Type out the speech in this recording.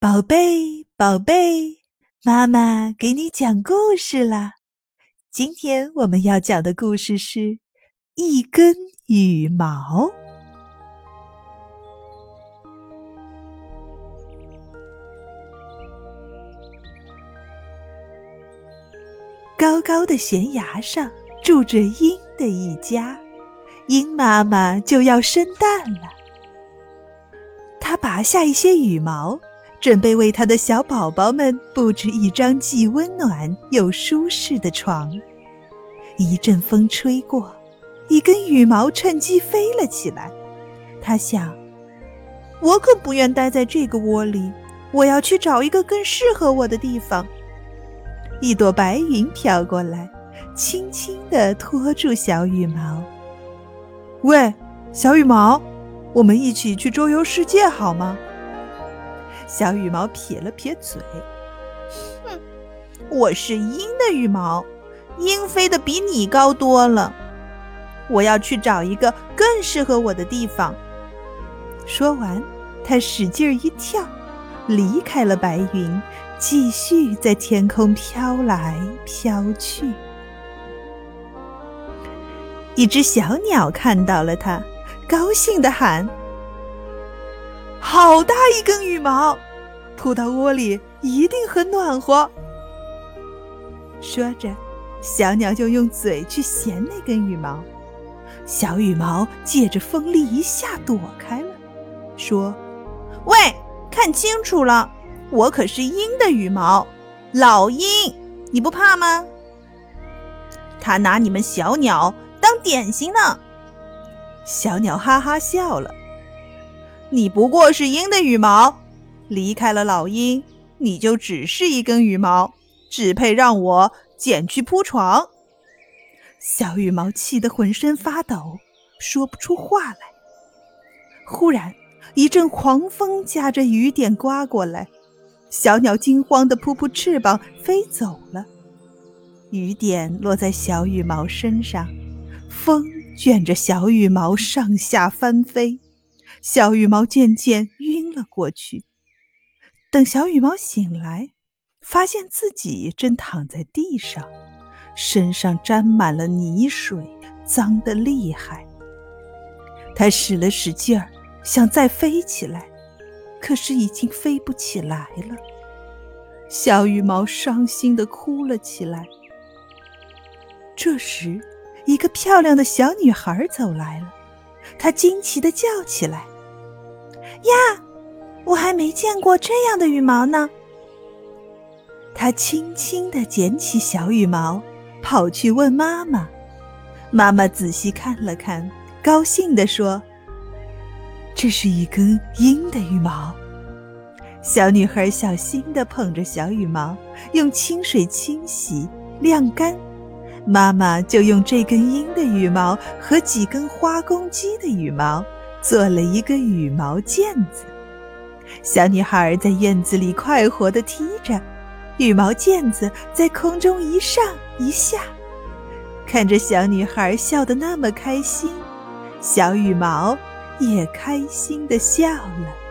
宝贝，宝贝，妈妈给你讲故事啦！今天我们要讲的故事是《一根羽毛》。高高的悬崖上住着鹰的一家，鹰妈妈就要生蛋了。它拔下一些羽毛。准备为他的小宝宝们布置一张既温暖又舒适的床。一阵风吹过，一根羽毛趁机飞了起来。他想：“我可不愿待在这个窝里，我要去找一个更适合我的地方。”一朵白云飘过来，轻轻地托住小羽毛。“喂，小羽毛，我们一起去周游世界好吗？”小羽毛撇了撇嘴，哼，我是鹰的羽毛，鹰飞得比你高多了。我要去找一个更适合我的地方。说完，他使劲一跳，离开了白云，继续在天空飘来飘去。一只小鸟看到了他，高兴地喊。好大一根羽毛，扑到窝里一定很暖和。说着，小鸟就用嘴去衔那根羽毛。小羽毛借着风力一下躲开了，说：“喂，看清楚了，我可是鹰的羽毛，老鹰，你不怕吗？”他拿你们小鸟当点心呢。小鸟哈哈笑了。你不过是鹰的羽毛，离开了老鹰，你就只是一根羽毛，只配让我捡去铺床。小羽毛气得浑身发抖，说不出话来。忽然，一阵狂风夹着雨点刮过来，小鸟惊慌地扑扑翅膀飞走了。雨点落在小羽毛身上，风卷着小羽毛上下翻飞。小羽毛渐渐晕了过去。等小羽毛醒来，发现自己正躺在地上，身上沾满了泥水，脏得厉害。他使了使劲儿，想再飞起来，可是已经飞不起来了。小羽毛伤心地哭了起来。这时，一个漂亮的小女孩走来了。她惊奇地叫起来：“呀，还没见过这样的羽毛呢！”他轻轻地捡起小羽毛，跑去问妈妈。妈妈仔细看了看，高兴地说：“这是一根鹰的羽毛。”小女孩小心地捧着小羽毛，用清水清洗、晾干。妈妈就用这根鹰的羽毛和几根花公鸡的羽毛做了一个羽毛毽子。小女孩在院子里快活地踢着，羽毛毽子在空中一上一下。看着小女孩笑得那么开心，小羽毛也开心地笑了。